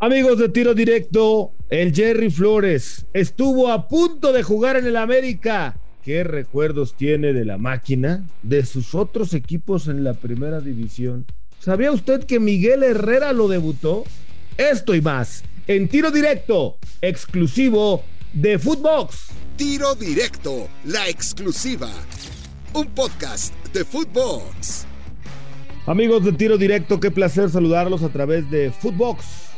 Amigos de tiro directo, el Jerry Flores estuvo a punto de jugar en el América. ¿Qué recuerdos tiene de la máquina, de sus otros equipos en la primera división? ¿Sabía usted que Miguel Herrera lo debutó? Esto y más en tiro directo, exclusivo de Footbox. Tiro directo, la exclusiva. Un podcast de Footbox. Amigos de tiro directo, qué placer saludarlos a través de Footbox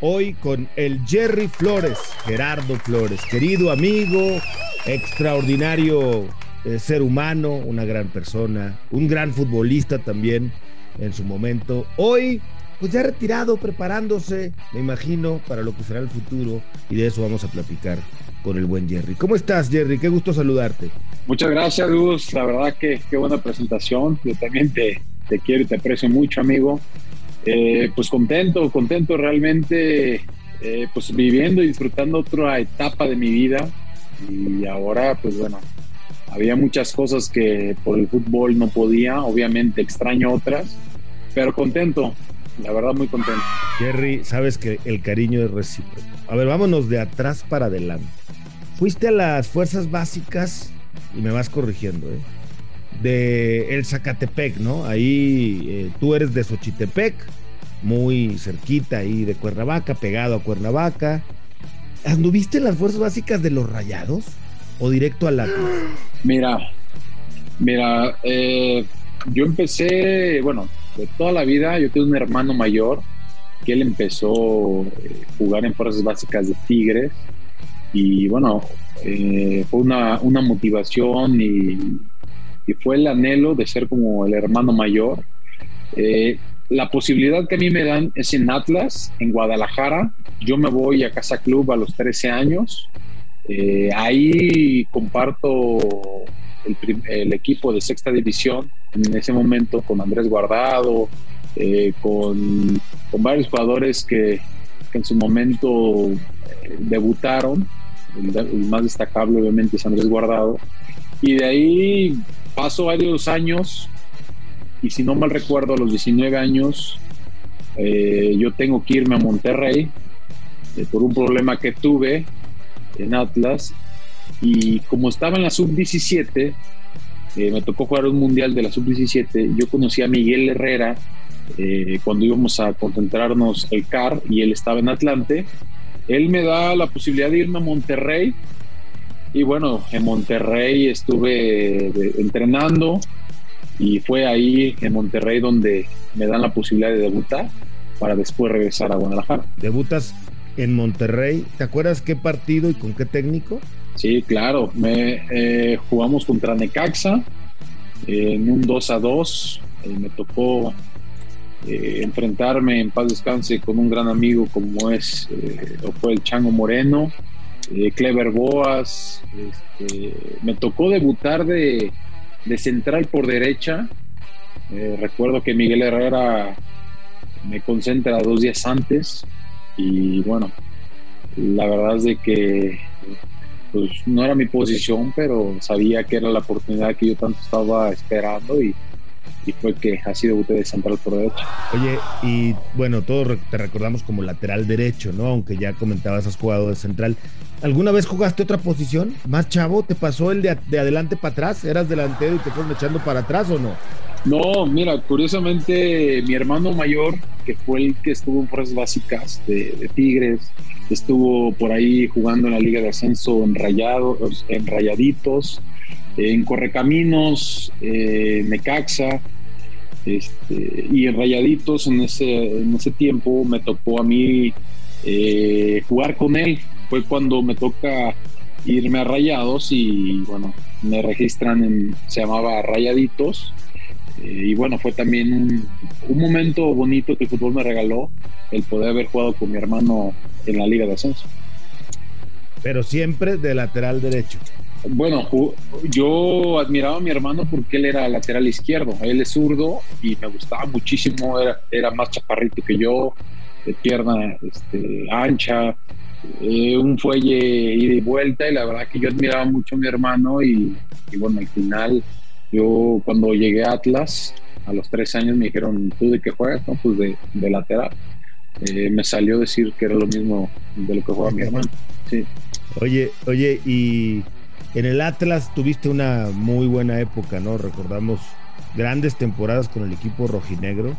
hoy con el Jerry Flores, Gerardo Flores, querido amigo, extraordinario eh, ser humano, una gran persona, un gran futbolista también en su momento. Hoy, pues ya retirado, preparándose, me imagino, para lo que será el futuro y de eso vamos a platicar con el buen Jerry. ¿Cómo estás, Jerry? Qué gusto saludarte. Muchas gracias, Luz. La verdad que qué buena presentación. Yo también te, te quiero y te aprecio mucho, amigo. Eh, pues contento, contento realmente, eh, pues viviendo y disfrutando otra etapa de mi vida. Y ahora, pues bueno, había muchas cosas que por el fútbol no podía, obviamente extraño otras, pero contento, la verdad muy contento. Jerry, sabes que el cariño es recíproco. A ver, vámonos de atrás para adelante. Fuiste a las fuerzas básicas y me vas corrigiendo, ¿eh? De el Zacatepec, ¿no? Ahí eh, tú eres de Xochitepec, muy cerquita ahí de Cuernavaca, pegado a Cuernavaca. ¿Anduviste en las fuerzas básicas de los Rayados o directo al Atlas? Mira, mira, eh, yo empecé, bueno, de toda la vida, yo tengo un hermano mayor que él empezó a eh, jugar en fuerzas básicas de Tigres y bueno, fue una, una motivación y y fue el anhelo de ser como el hermano mayor. Eh, la posibilidad que a mí me dan es en Atlas, en Guadalajara. Yo me voy a Casa Club a los 13 años. Eh, ahí comparto el, equipo de sexta división en ese momento con Andrés Guardado, eh, con, con, varios jugadores que, que en su momento debutaron. El, el, más destacable obviamente es Andrés Guardado. Y de ahí paso varios años y si no mal recuerdo, a los 19 años, eh, yo tengo que irme a Monterrey eh, por un problema que tuve en Atlas y como estaba en la sub-17, eh, me tocó jugar un mundial de la sub-17, yo conocí a Miguel Herrera cuando íbamos a concentrarnos el CAR y él estaba en Atlante. Él me da la posibilidad de irme a Monterrey y bueno, en Monterrey estuve entrenando y fue ahí en Monterrey donde me dan la posibilidad de debutar para después regresar a Guadalajara. Debutas en Monterrey, ¿te acuerdas qué partido y con qué técnico? Sí, claro, me, eh, jugamos contra Necaxa en un 2 a 2, eh, me tocó eh, enfrentarme en paz descanse con un gran amigo como es o fue el Chango Moreno eh, Clever Boas. Este, me tocó debutar de, central por derecha. Eh, recuerdo que Miguel Herrera me concentra dos días antes y bueno, la verdad es de que pues, no era mi posición, pero sabía que era la oportunidad que yo tanto estaba esperando y, y fue que así debuté de central por derecha. Oye, y bueno, todos te recordamos como lateral derecho, ¿no? Aunque ya comentabas, has jugado de central. ¿Alguna vez jugaste otra posición? ¿Más chavo? ¿Te pasó el de, adelante para atrás? ¿Eras delantero y te fueron echando para atrás o no? No, mira, curiosamente mi hermano mayor, que fue el que estuvo en fuerzas básicas de, Tigres, estuvo por ahí jugando en la Liga de Ascenso en, rayados, en Rayaditos, en Correcaminos, eh, Necaxa, este, y en Rayaditos en ese, en ese tiempo me tocó a mí eh, jugar con él. Fue cuando me toca irme a Rayados y bueno, me registran en, se llamaba Rayaditos. Eh, y bueno, fue también un, un, momento bonito que el fútbol me regaló, el poder haber jugado con mi hermano en la Liga de Ascenso. Pero siempre de lateral derecho. Bueno, yo admiraba a mi hermano porque él era lateral izquierdo, él es zurdo y me gustaba muchísimo, era, más chaparrito que yo, de pierna este, ancha, eh, un fuelle ida y vuelta y la verdad que yo admiraba mucho a mi hermano y, bueno, al final yo cuando llegué a Atlas, a los tres años me dijeron, ¿tú de qué juegas? No, pues de, de lateral. eh, me salió decir que era lo mismo de lo que jugaba mi hermano. Sí. Oye, oye, y en el Atlas tuviste una muy buena época, ¿no? Recordamos grandes temporadas con el equipo rojinegro,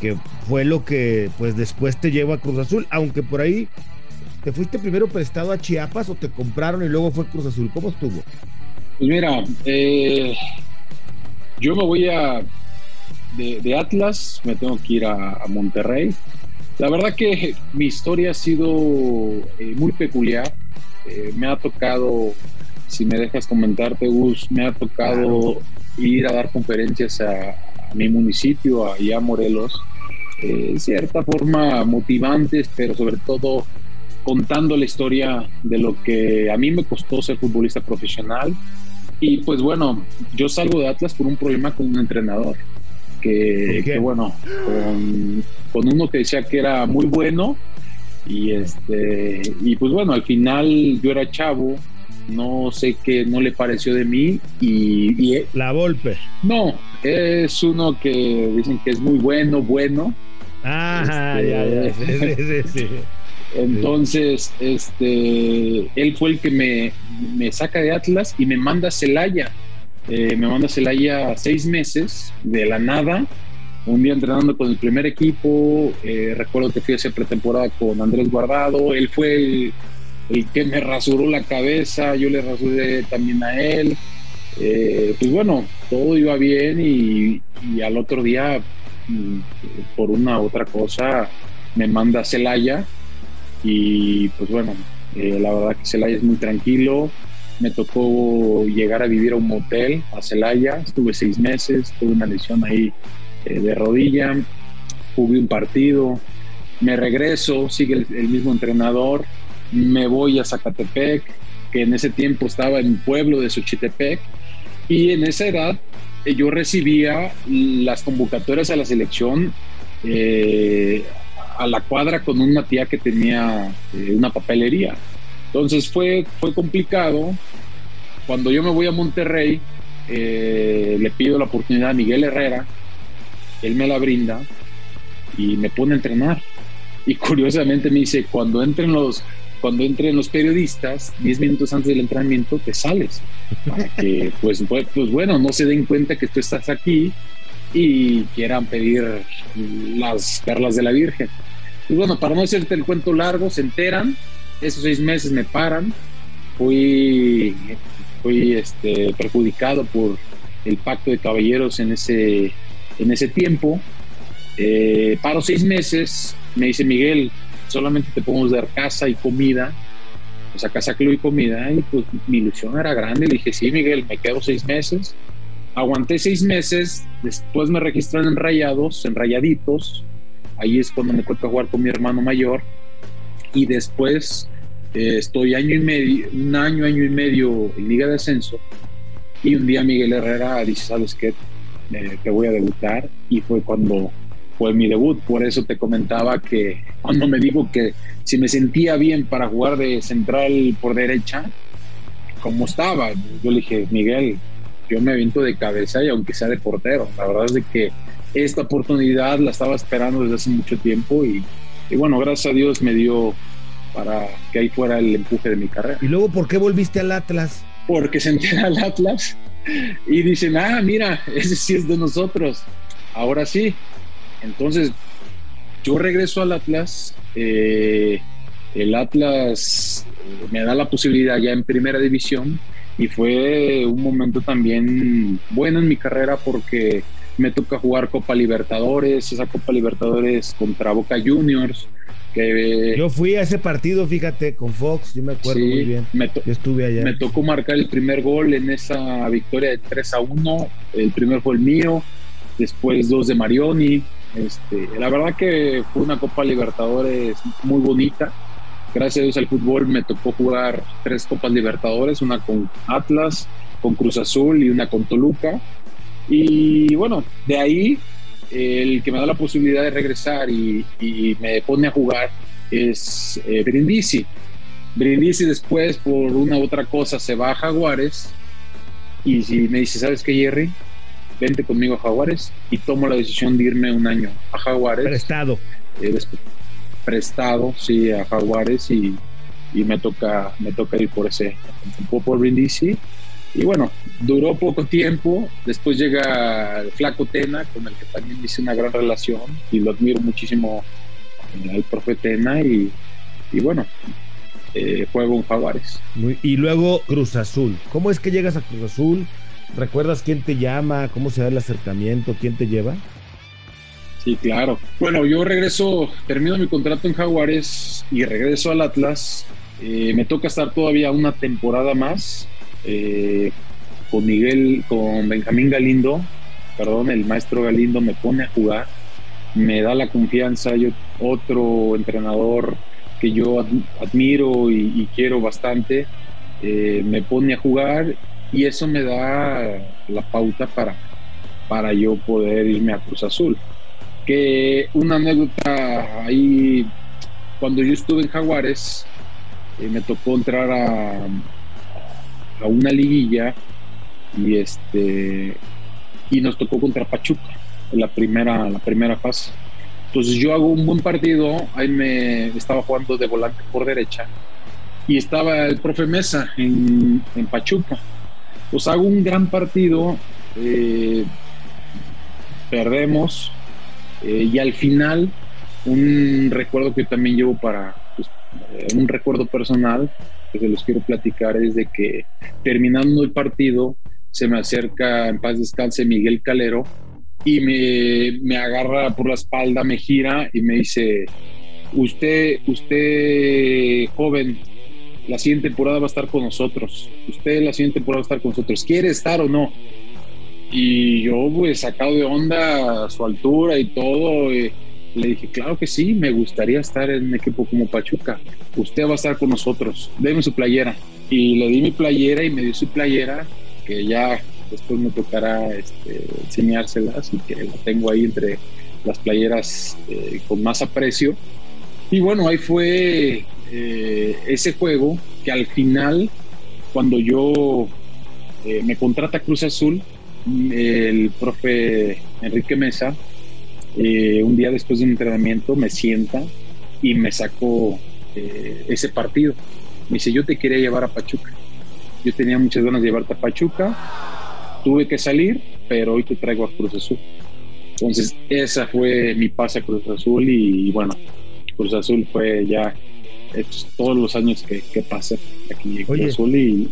que fue lo que pues después te lleva a Cruz Azul, aunque por ahí te fuiste primero prestado a Chiapas o te compraron y luego fue Cruz Azul. ¿Cómo estuvo? Pues mira, eh, yo me voy a de, Atlas, me tengo que ir a, Monterrey. La verdad que mi historia ha sido eh, muy peculiar. Eh, me ha tocado, si me dejas comentarte, Gus, me ha tocado ir a dar conferencias a, mi municipio, allá a Morelos, eh, cierta forma motivantes, pero sobre todo contando la historia de lo que a mí me costó ser futbolista profesional. Y pues bueno, yo salgo de Atlas por un problema con un entrenador que, bueno, con, uno que decía que era muy bueno y este y pues bueno, al final yo era chavo, no sé qué no le pareció de mí y, la golpe. No, es uno que dicen que es muy bueno, bueno. Ah, ya, ya, sí, Entonces, este, él fue el que me, me saca de Atlas y me manda a Celaya eh, me manda a Celaya seis meses de la nada, un día entrenando con el primer equipo, eh, recuerdo que fui a hacer pretemporada con Andrés Guardado, él fue el, que me rasuró la cabeza, yo le rasuré también a él, eh, pues bueno, todo iba bien y, al otro día, mm, por una otra cosa, me manda a Celaya y pues bueno, la verdad que Celaya es muy tranquilo, me tocó llegar a vivir a un motel a Celaya, estuve seis meses, tuve una lesión ahí eh, de rodilla, jugué un partido, me regreso, sigue el, mismo entrenador, me voy a Zacatepec, que en ese tiempo estaba en pueblo de Xochitepec, y en esa edad eh, yo recibía las convocatorias a la selección eh, a la cuadra con una tía que tenía una papelería. Entonces fue, fue complicado. Cuando yo me voy a Monterrey, eh, le pido la oportunidad a Miguel Herrera, él me la brinda y me pone a entrenar. Y curiosamente me dice, cuando entren los, cuando entren los periodistas, 10 minutos antes del entrenamiento, te sales. Para que, pues, pues, bueno, no se den cuenta que tú estás aquí y quieran pedir las perlas de la Virgen. Y bueno, para no hacerte el cuento largo, se enteran esos seis meses me paran, fui, fui este, perjudicado por el pacto de caballeros en ese, en ese tiempo. Eh, paro seis meses, me dice Miguel, solamente te podemos dar casa y comida, o sea, casa, club y comida, y pues mi ilusión era grande, le dije, sí, Miguel, me quedo seis meses. Aguanté seis meses, después me registraron en Rayados, en Rayaditos, ahí es cuando me toca jugar con mi hermano mayor, y después eh, estoy año y medio, un año, año y medio en Liga de Ascenso y un día Miguel Herrera dice, ¿sabes qué? Eh, te voy a debutar y fue cuando fue mi debut, por eso te comentaba que cuando me dijo que si me sentía bien para jugar de central por derecha, como estaba, yo le dije, Miguel, yo me aviento de cabeza y aunque sea de portero, la verdad es de que esta oportunidad la estaba esperando desde hace mucho tiempo y y bueno, gracias a Dios me dio para que ahí fuera el empuje de mi carrera. ¿Y luego por qué volviste al Atlas? Porque se entera al Atlas y dicen, ah, mira, ese sí es de nosotros. Ahora sí. Entonces, yo regreso al Atlas. Eh, el Atlas eh, me da la posibilidad ya en primera división y fue un momento también bueno en mi carrera porque me toca jugar Copa Libertadores, esa Copa Libertadores contra Boca Juniors. Que, yo fui a ese partido, fíjate, con Fox, yo me acuerdo muy bien. Me estuve allá. Me tocó marcar el primer gol en esa victoria de 3 a 1. El primer fue el mío, después dos de Marioni. Este, la verdad que fue una Copa Libertadores muy bonita. Gracias a Dios al fútbol me tocó jugar tres Copas Libertadores, una con Atlas, con Cruz Azul y una con Toluca. Y bueno, de ahí el que me da la posibilidad de regresar y, me pone a jugar es eh, Brindisi. Brindisi después por una u otra cosa se va a Jaguares y me dice, ¿sabes qué, Jerry? Vente conmigo a Jaguares y tomo la decisión de irme un año a Jaguares. Prestado. Eh, prestado, sí, a Jaguares y, y, me toca me toca ir por ese, por Brindisi. Y bueno, duró poco tiempo, después llega el Flaco Tena, con el que también hice una gran relación y lo admiro muchísimo al profe Tena y, y bueno, eh, juego en Jaguares. y luego Cruz Azul. ¿Cómo es que llegas a Cruz Azul? ¿Recuerdas quién te llama? ¿Cómo se da el acercamiento? ¿Quién te lleva? Sí, claro. Bueno, yo regreso, termino mi contrato en Jaguares y regreso al Atlas. Eh, me toca estar todavía una temporada más eh, con Miguel, con Benjamín Galindo, perdón, el maestro Galindo me pone a jugar, me da la confianza, yo otro entrenador que yo admiro y, quiero bastante, eh, me pone a jugar y eso me da la pauta para, para yo poder irme a Cruz Azul. Que una anécdota ahí, cuando yo estuve en Jaguares, eh, me tocó entrar a, a una liguilla y este y nos tocó contra Pachuca en la primera, la primera fase. Entonces yo hago un buen partido, ahí me estaba jugando de volante por derecha y estaba el profe Mesa en, en Pachuca. Pues hago un gran partido, eh, perdemos eh, y al final un recuerdo que también llevo para pues, eh, un recuerdo personal que se los quiero platicar es de que terminando el partido se me acerca en paz descanse Miguel Calero y me, me agarra por la espalda, me gira y me dice, usted, usted joven, la siguiente temporada va a estar con nosotros. Usted la siguiente temporada va a estar con nosotros. ¿Quiere estar o no? Y yo, pues, sacado de onda a su altura y todo, eh, le dije, claro que sí, me gustaría estar en un equipo como Pachuca. Usted va a estar con nosotros. Deme su playera. Y le di mi playera y me dio su playera, que ya después me tocará este, enseñárselas y que la tengo ahí entre las playeras eh, con más aprecio. Y bueno, ahí fue eh, ese juego que al final, cuando yo eh, me contrata Cruz Azul, el profe Enrique Mesa, un día después de un entrenamiento, me sienta y me sacó ese partido. Me dice, yo te quería llevar a Pachuca. Yo tenía muchas ganas de llevarte a Pachuca tuve que salir, pero hoy te traigo a Cruz Azul. Entonces, esa fue mi pase a Cruz Azul y, bueno, Cruz Azul fue ya todos los años que, que pasé aquí en Cruz Azul y,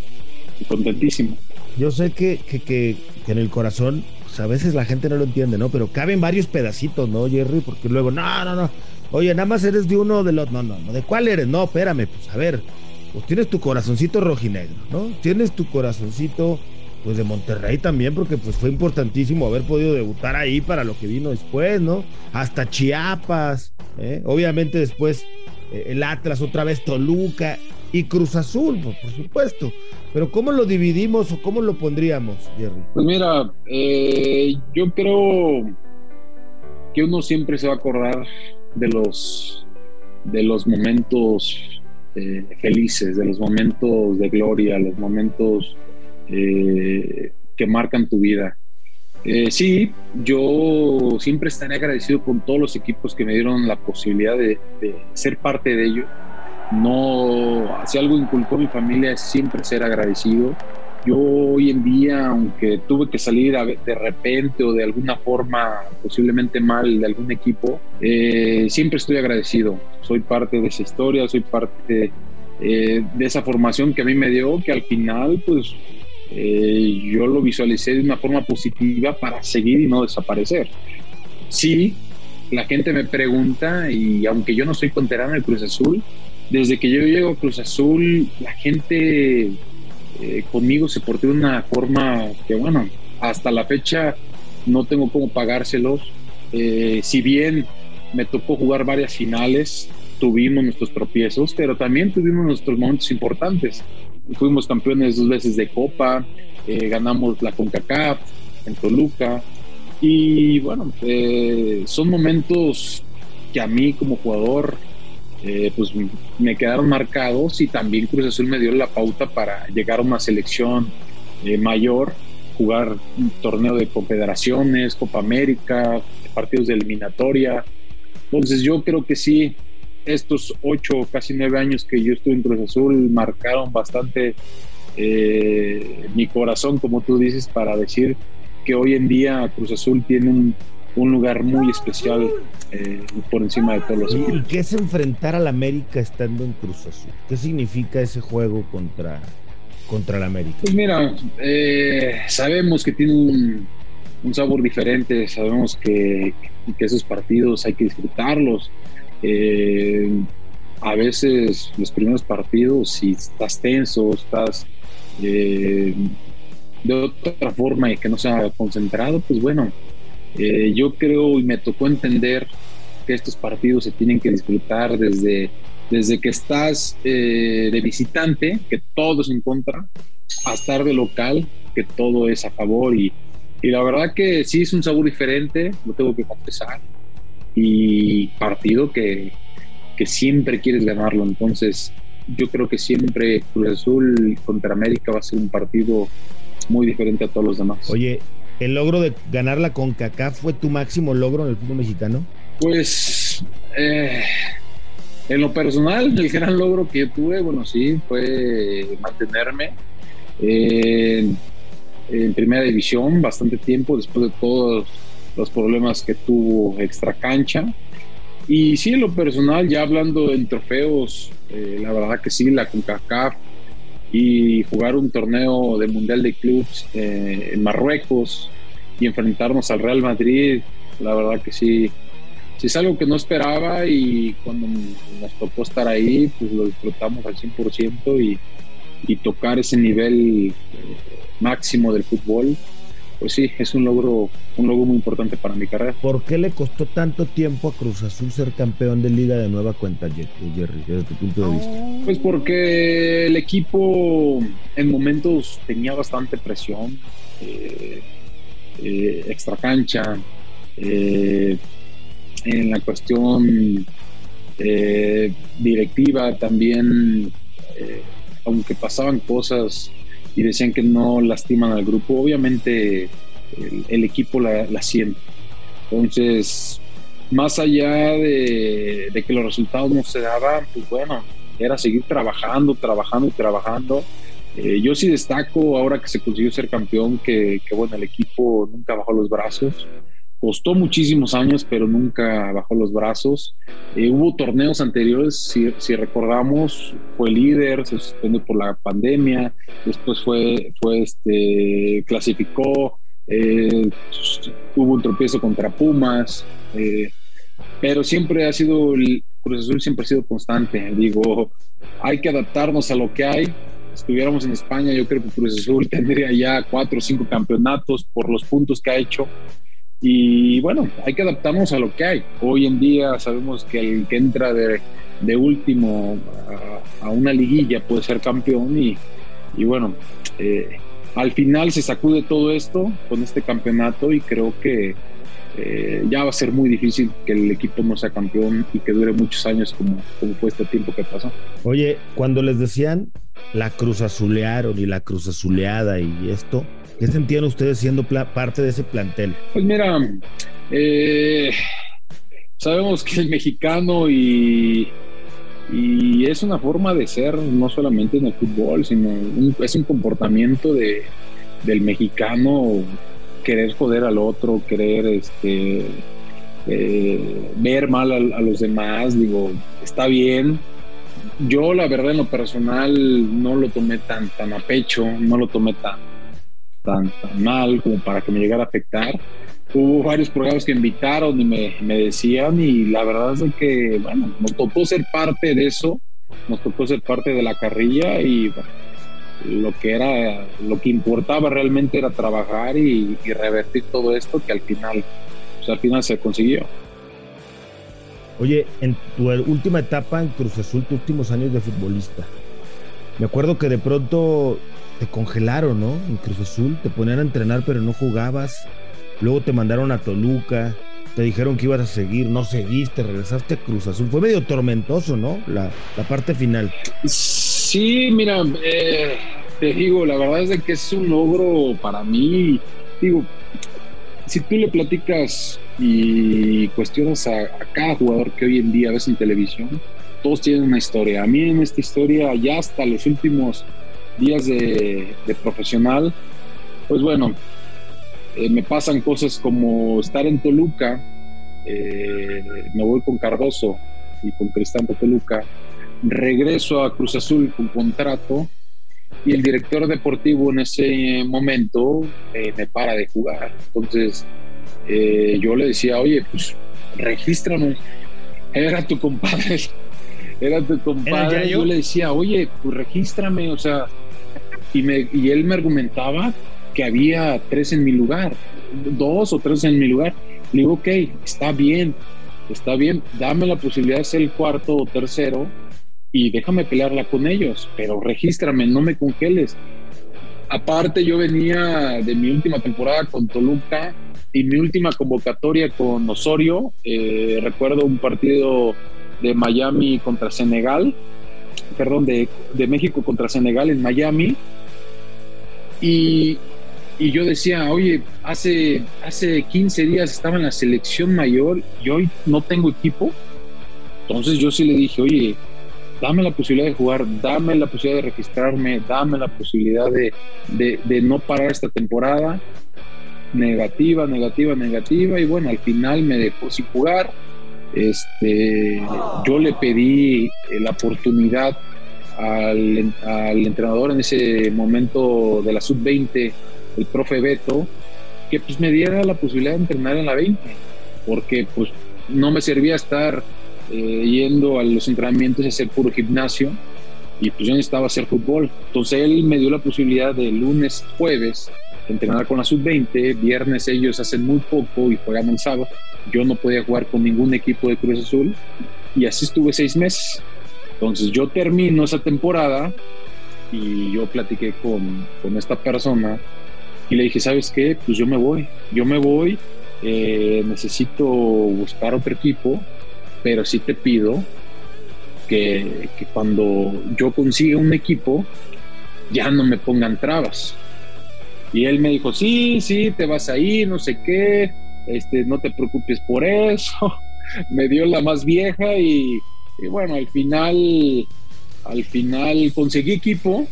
contentísimo. Yo sé que, que, que, en el corazón, pues, a veces la gente no lo entiende, ¿no? Pero caben varios pedacitos, ¿no, Jerry? Porque luego, no, no, no. Oye, nada más eres de uno de los. No, no, no. ¿De cuál eres? No, espérame, pues a ver. Pues tienes tu corazoncito rojinegro, ¿no? Tienes tu corazoncito pues de Monterrey también, porque pues fue importantísimo haber podido debutar ahí para lo que vino después, ¿no? Hasta Chiapas, ¿eh? obviamente después el Atlas, otra vez Toluca y Cruz Azul, pues, por supuesto. Pero ¿cómo lo dividimos o cómo lo pondríamos, Jerry? Pues mira, eh, yo creo que uno siempre se va a acordar de los, de los momentos felices, de los momentos de gloria, los momentos eh, que marcan tu vida. Eh, sí, yo siempre estaré agradecido con todos los equipos que me dieron la posibilidad de, ser parte de ello. No, si algo inculcó mi familia es siempre ser agradecido. Yo hoy en día, aunque tuve que salir de repente o de alguna forma posiblemente mal de algún equipo, eh, siempre estoy agradecido. Soy parte de esa historia, soy parte de esa formación que a mí me dio, que al final pues eh, yo lo visualicé de una forma positiva para seguir y no desaparecer. Sí, la gente me pregunta, y aunque yo no soy conterano del Cruz Azul, desde que yo llego a Cruz Azul, la gente eh, conmigo se portó de una forma que, bueno, hasta la fecha no tengo cómo pagárselos. Eh, si bien me tocó jugar varias finales, tuvimos nuestros tropiezos, pero también tuvimos nuestros momentos importantes fuimos campeones dos veces de Copa, eh, ganamos la CONCACAF en Toluca. Y bueno, eh, son momentos que a mí como jugador eh, pues me quedaron marcados y también Cruz Azul me dio la pauta para llegar a una selección mayor, jugar un torneo de confederaciones, Copa América, partidos de eliminatoria. Entonces yo creo que sí, estos ocho, casi nueve años que yo estuve en Cruz Azul marcaron bastante eh, mi corazón, como tú dices, para decir que hoy en día Cruz Azul tiene un, lugar muy especial eh, por encima de todos los ¿Y qué es enfrentar al América estando en Cruz Azul? ¿Qué significa ese juego contra, contra el América? Pues mira, eh, sabemos que tiene un, un, sabor diferente, sabemos que, que, esos partidos hay que disfrutarlos. A veces los primeros partidos, si estás tenso, estás eh, de otra forma y que no sea concentrado, pues bueno, eh, yo creo y me tocó entender que estos partidos se tienen que disfrutar desde, desde que estás eh, de visitante, que todo es en contra, a estar de local, que todo es a favor. Y, y la verdad que sí es un sabor diferente, lo tengo que confesar. Y partido que, que siempre quieres ganarlo. Entonces, yo creo que siempre Cruz Azul contra América va a ser un partido muy diferente a todos los demás. Oye, ¿el logro de ganar la CONCACAF fue tu máximo logro en el fútbol mexicano? Pues eh, en lo personal, el gran logro que yo tuve, bueno, sí, fue mantenerme en primera división bastante tiempo después de todos los problemas que tuvo extra cancha. Y sí, en lo personal, ya hablando en trofeos, eh, la verdad que sí, la CONCACAF y jugar un torneo de Mundial de Clubs eh, en Marruecos y enfrentarnos al Real Madrid, la verdad que sí, sí es algo que no esperaba y cuando nos tocó estar ahí, pues lo disfrutamos al 100% y, y tocar ese nivel eh, máximo del fútbol pues sí, es un logro, un logro muy importante para mi carrera. ¿Por qué le costó tanto tiempo a Cruz Azul ser campeón de liga de nueva cuenta, Jerry, desde tu punto de vista? Pues porque el equipo en momentos tenía bastante presión, eh, eh, extra cancha, eh, en la cuestión directiva también, aunque pasaban cosas y decían que no lastiman al grupo, obviamente el, equipo la, siente. Entonces, más allá de, que los resultados no se daban, pues bueno, era seguir trabajando, trabajando y trabajando. Eh, yo sí destaco ahora que se consiguió ser campeón, que, que bueno, el equipo nunca bajó los brazos. Costó muchísimos años, pero nunca bajó los brazos. Eh, hubo torneos anteriores, si, recordamos, fue líder, se suspendió por la pandemia, después fue, fue este, clasificó, eh, hubo un tropiezo contra Pumas, eh, pero siempre ha sido, Cruz Azul siempre ha sido constante. Digo, hay que adaptarnos a lo que hay. Si estuviéramos en España, yo creo que Cruz Azul tendría ya cuatro o cinco campeonatos por los puntos que ha hecho. Y bueno, hay que adaptarnos a lo que hay. Hoy en día sabemos que el que entra de, de último a, una liguilla puede ser campeón y, y bueno, eh, al final se sacude todo esto con este campeonato y creo que eh, ya va a ser muy difícil que el equipo no sea campeón y que dure muchos años como, como fue este tiempo que pasó. Oye, cuando les decían la cruz azulearon y la cruz azuleada y esto, ¿Qué sentían ustedes siendo parte de ese plantel? Pues mira, eh, sabemos que el mexicano y, es una forma de ser no solamente en el fútbol, sino es un comportamiento de, del mexicano querer joder al otro, querer este, eh, ver mal a, a, los demás, digo, está bien. Yo la verdad en lo personal no lo tomé tan, tan a pecho, no lo tomé tan, tan, mal como para que me llegara a afectar. Hubo varios programas que invitaron y me, me decían y la verdad es que, bueno, nos tocó ser parte de eso, nos tocó ser parte de la carrilla y lo que era, lo que importaba realmente era trabajar y, revertir todo esto que al final, pues al final se consiguió. Oye, en tu última etapa en Cruz Azul, tus últimos años de futbolista, me acuerdo que de pronto te congelaron, ¿no? En Cruz Azul, te ponían a entrenar pero no jugabas. Luego te mandaron a Toluca, te dijeron que ibas a seguir, no seguiste, regresaste a Cruz Azul. Fue medio tormentoso, ¿no? La, parte final. Sí, mira, eh, te digo, la verdad es de que es un logro para mí. Digo, si tú le platicas y cuestionas a, a cada jugador que hoy en día ves en televisión, todos tienen una historia. A mí en esta historia, ya hasta los últimos días de, profesional, pues bueno, eh, me pasan cosas como estar en Toluca, eh, me voy con Cardoso y con Cristante Toluca, regreso a Cruz Azul con contrato y el director deportivo en ese momento eh, me para de jugar. Entonces yo le decía, oye, pues regístrame, era tu compadre era tu compadre. Yo le decía, oye, pues regístrame, o sea, y, él me argumentaba que había tres en mi lugar, dos o tres en mi lugar. Le digo, ok, está bien, está bien, dame la posibilidad de ser el cuarto o tercero y déjame pelearla con ellos, pero regístrame, no me congeles. Aparte, yo venía de mi última temporada con Toluca y mi última convocatoria con Osorio. Eh, recuerdo un partido de Miami contra Senegal, perdón, de, México contra Senegal en Miami. Y, yo decía, oye, hace, hace 15 días estaba en la selección mayor y hoy no tengo equipo. Entonces yo sí le dije, oye, dame la posibilidad de jugar, dame la posibilidad de registrarme, dame la posibilidad de, de no parar esta temporada. Negativa, negativa, negativa. Y bueno, al final me dejó sin jugar este, yo le pedí eh, la oportunidad al, entrenador en ese momento de la sub-20, el profe Beto, que pues me diera la posibilidad de entrenar en la 20, porque pues no me servía estar eh, yendo a los entrenamientos y hacer puro gimnasio, y pues yo necesitaba hacer fútbol. Entonces él me dio la posibilidad de lunes, jueves, entrenar con la sub-20, viernes ellos hacen muy poco y juegan el sábado, yo no podía jugar con ningún equipo de Cruz Azul y así estuve seis meses. Entonces yo termino esa temporada y yo platiqué con, con esta persona y le dije, ¿sabes qué? Pues yo me voy, yo me voy, eh, necesito buscar otro equipo, pero sí te pido que, que cuando yo consiga un equipo, ya no me pongan trabas. Y él me dijo, sí, sí, te vas ahí, no sé qué, este, no te preocupes por eso. me dio la más vieja y, bueno, al final, al final conseguí equipo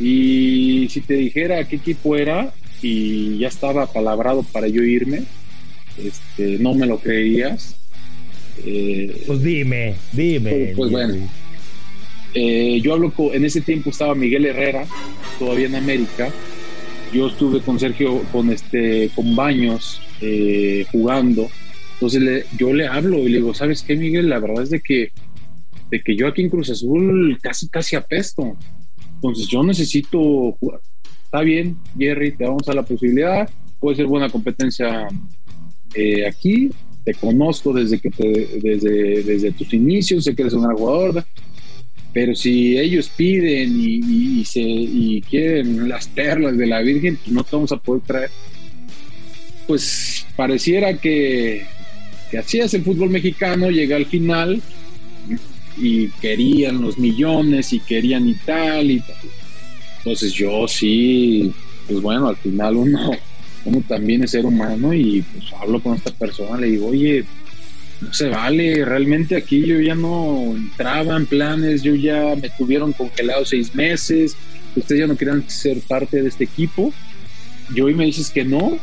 y si te dijera qué equipo era y ya estaba palabrado para yo irme, este, no me lo creías. Eh, pues dime, dime. Pues, pues bueno, eh, yo hablo con, en ese tiempo estaba Miguel Herrera, todavía en América. Yo estuve con Sergio, con este, con Baños, eh, jugando. Entonces yo le hablo y le digo, ¿sabes qué, Miguel? La verdad es de que, de que yo aquí en Cruz Azul casi, casi apesto. Entonces yo necesito jugar. Está bien, Jerry, te vamos a la posibilidad. Puede ser buena competencia eh, aquí. Te conozco desde, que desde, desde tus inicios, sé que eres un gran jugador. Pero si ellos piden y, se, y quieren las perlas de la Virgen, pues no te vamos a poder traer pues pareciera que, que así es el fútbol mexicano, llega al final y querían los millones y querían y tal y tal. Entonces yo sí, pues bueno, al final uno, uno también es ser humano y pues hablo con esta persona, le digo, oye, no se vale, realmente aquí yo ya no entraba en planes, yo ya me tuvieron congelado seis meses, ustedes ya no querían ser parte de este equipo, y hoy me dices que no,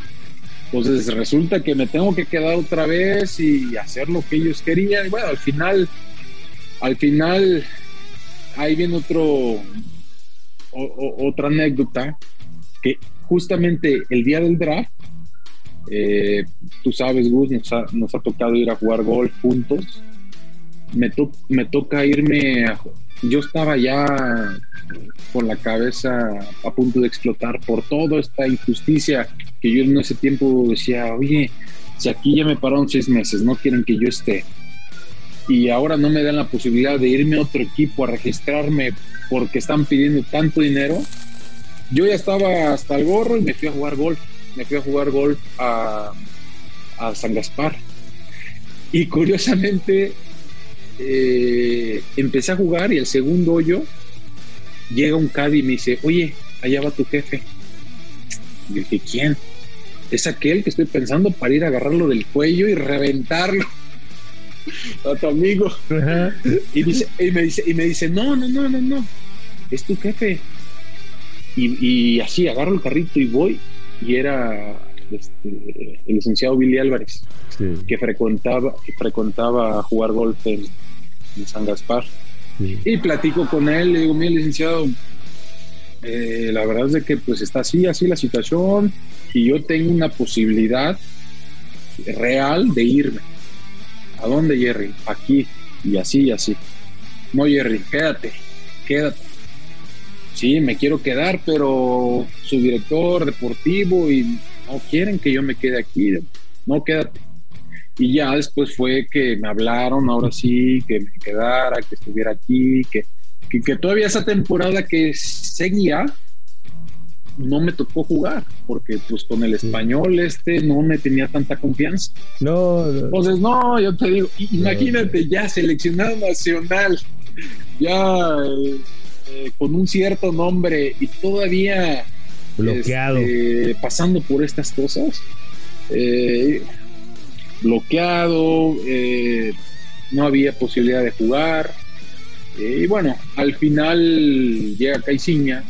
entonces resulta que me tengo que quedar otra vez y hacer lo que ellos querían. Y bueno, al final, al final, ahí viene otro, otra anécdota, que justamente el día del draft, eh, tú sabes, Gus, nos ha, tocado ir a jugar golf juntos. Me, me toca irme a, yo estaba ya con la cabeza a punto de explotar por toda esta injusticia que yo en ese tiempo decía, oye, si aquí ya me pararon seis meses, no quieren que yo esté, y ahora no me dan la posibilidad de irme a otro equipo a registrarme porque están pidiendo tanto dinero, yo ya estaba hasta el gorro y me fui a jugar golf, me fui a jugar golf a, a San Gaspar. Y curiosamente eh, empecé a jugar y el segundo hoyo llega un caddy y me dice, oye, allá va tu jefe. Y dije, ¿quién? Es aquel que estoy pensando para ir a agarrarlo del cuello y reventarlo. a tu amigo. Y, me dice, y me dice, no, no, no, no, no, es tu jefe. Y, así agarro el carrito y voy, y era este, el licenciado Billy Álvarez, que frecuentaba, que frecuentaba jugar golf en, San Gaspar. Y platico con él, le digo, mira, licenciado, eh, la verdad es de que pues está así, así la situación, y yo tengo una posibilidad real de irme. ¿A dónde, Jerry? Aquí, y así, y así. No, Jerry, quédate, quédate. Sí, me quiero quedar, pero su director deportivo y no quieren que yo me quede aquí. No, quédate. Y ya después fue que me hablaron, ahora sí, que me quedara, que estuviera aquí, que, que, todavía esa temporada que seguía, no me tocó jugar, porque pues con el español este no me tenía tanta confianza. No, Entonces, no, yo te digo, imagínate ya seleccionado nacional, ya eh, eh, con un cierto nombre y todavía bloqueado, este, pasando por estas cosas. Eh, bloqueado, eh, no había posibilidad de jugar. Eh, y bueno, al final llega Caiciña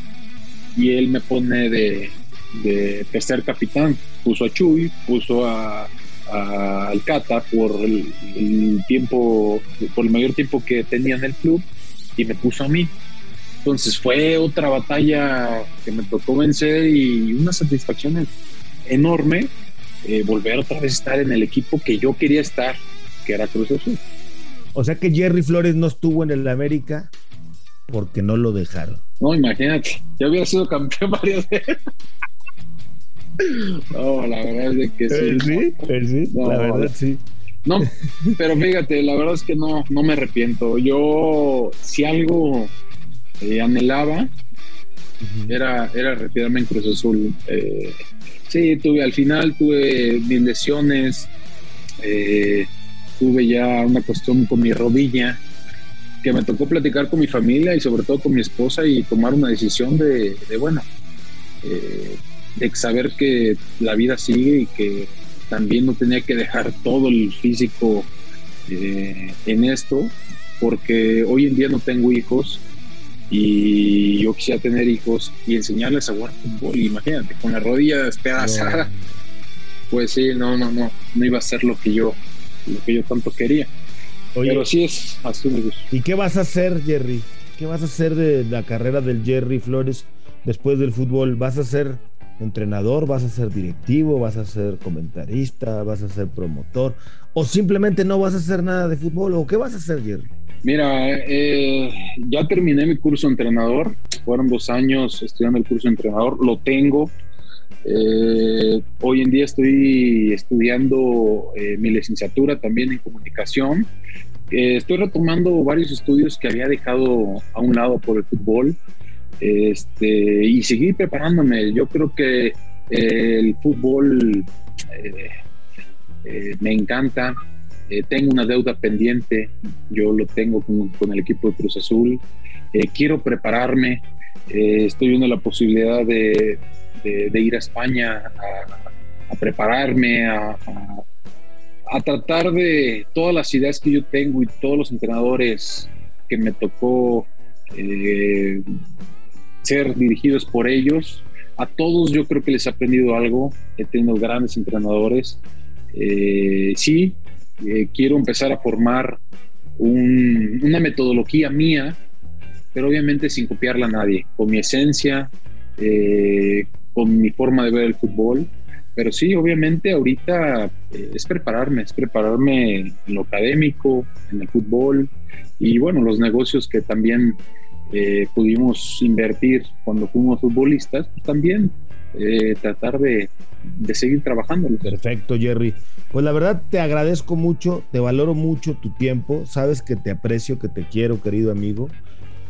y él me pone de, tercer capitán. Puso a Chuy, puso a, a Alcata por el, tiempo, por el mayor tiempo que tenía en el club y me puso a mí. Entonces fue otra batalla que me tocó vencer y una satisfacción enorme eh, volver otra vez a estar en el equipo que yo quería estar, que era Cruz Azul. O sea que Jerry Flores no estuvo en el América porque no lo dejaron. No, imagínate, ya había sido campeón varias veces. No, la verdad es que sí. Sí, sí, la verdad sí. No, pero fíjate, la verdad es que no, no me arrepiento. Yo, si algo eh, anhelaba, era, era retirarme en Cruz Azul. Eh, Sí, tuve al final, tuve mis lesiones, eh, tuve ya una cuestión con mi rodilla, que me tocó platicar con mi familia y sobre todo con mi esposa y tomar una decisión de, bueno, eh, de saber que la vida sigue y que también no tenía que dejar todo el físico eh, en esto, porque hoy en día no tengo hijos, y yo quisiera tener hijos y enseñarles a jugar fútbol. Imagínate, con la rodilla despedazada, pues sí, no, no, no, no iba a ser lo que yo, lo que yo tanto quería. Pero sí es así. ¿Y qué vas a hacer, Jerry? ¿Qué vas a hacer de la carrera del Jerry Flores después del fútbol? ¿Vas a ser entrenador? ¿Vas a ser directivo? ¿Vas a ser comentarista? ¿Vas a ser promotor? ¿O simplemente no vas a hacer nada de fútbol? ¿O qué vas a hacer, Jerry? Mira, eh, ya terminé mi curso de entrenador. Fueron dos años estudiando el curso de entrenador. Lo tengo. Eh, hoy en día estoy estudiando eh, mi licenciatura también en comunicación. estoy retomando varios estudios que había dejado a un lado por el fútbol. Este, y seguir preparándome. Yo creo que el fútbol me encanta. Eh, tengo una deuda pendiente, yo lo tengo con, el equipo de Cruz Azul, eh, quiero prepararme, eh, estoy viendo la posibilidad de, ir a España a, prepararme, a, tratar de todas las ideas que yo tengo y todos los entrenadores que me tocó ser dirigidos por ellos. A todos yo creo que les he aprendido algo, he tenido grandes entrenadores. sí, eh, quiero empezar a formar una metodología mía, pero obviamente sin copiarla a nadie, con mi esencia, eh, con mi forma de ver el fútbol. Pero sí, obviamente ahorita eh, es prepararme, es prepararme en lo académico, en el fútbol y bueno, los negocios que también pudimos invertir cuando fuimos futbolistas, pues también tratar de, de seguir trabajando. Perfecto, Jerry. Pues la verdad te agradezco mucho, te valoro mucho tu tiempo, sabes que te aprecio, que te quiero, querido amigo.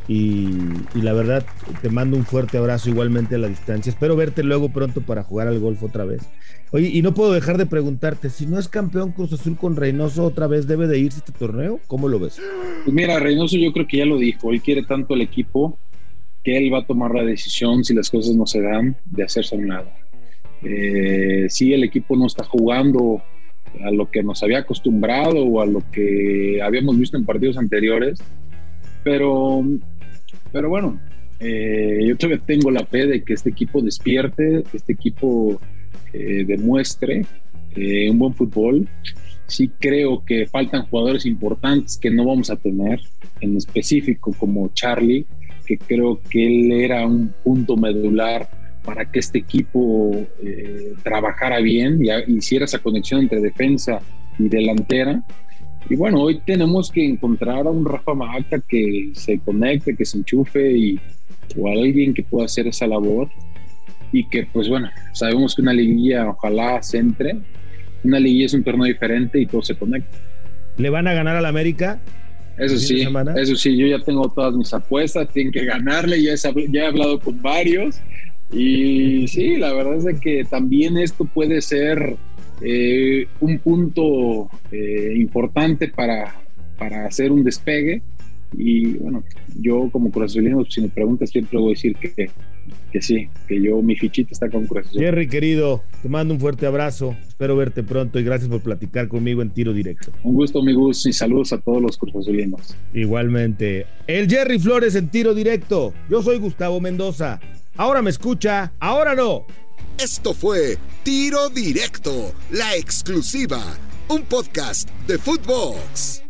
Y, la verdad te mando un fuerte abrazo igualmente a la distancia. Espero verte luego pronto para jugar al golf otra vez. Oye, y no puedo dejar de preguntarte, si no es campeón Cruz Azul con Reynoso otra vez, ¿debe de irse este torneo? ¿Cómo lo ves? Pues mira, Reynoso yo creo que ya lo dijo, él quiere tanto el equipo que él va a tomar la decisión si las cosas no se dan de hacerse a un lado. Eh, si el equipo no está jugando a lo que nos había acostumbrado o a lo que habíamos visto en partidos anteriores. Pero, pero bueno, eh, yo todavía tengo la fe de que este equipo despierte, que este equipo eh, demuestre eh, un buen fútbol. Sí creo que faltan jugadores importantes que no vamos a tener, en específico como Charlie, que creo que él era un punto medular para que este equipo trabajara bien y hiciera esa conexión entre defensa y delantera. Y bueno, hoy tenemos que encontrar a un Rafa Maca que se conecte, que se enchufe y, o a alguien que pueda hacer esa labor. Y que, pues bueno, sabemos que una liguilla ojalá se entre. Una liguilla es un torneo diferente y todo se conecta. ¿Le van a ganar al América? Eso sí, eso sí, yo ya tengo todas mis apuestas, tienen que ganarle, ya, ya he hablado con varios. Y sí, la verdad es que también esto puede ser eh, un punto eh, importante para, para hacer un despegue. Y bueno, yo como corazonino, si me preguntas, siempre voy a decir que, que sí, que yo, mi fichita está con corazón. Jerry, querido, te mando un fuerte abrazo. Espero verte pronto y gracias por platicar conmigo en tiro directo. Un gusto, mi gusto, y saludos a todos los cruzazulinos. Igualmente. El Jerry Flores en tiro directo. Yo soy Gustavo Mendoza. Ahora me escucha, ahora no. Esto fue Tiro Directo, la exclusiva, un podcast de Footbox.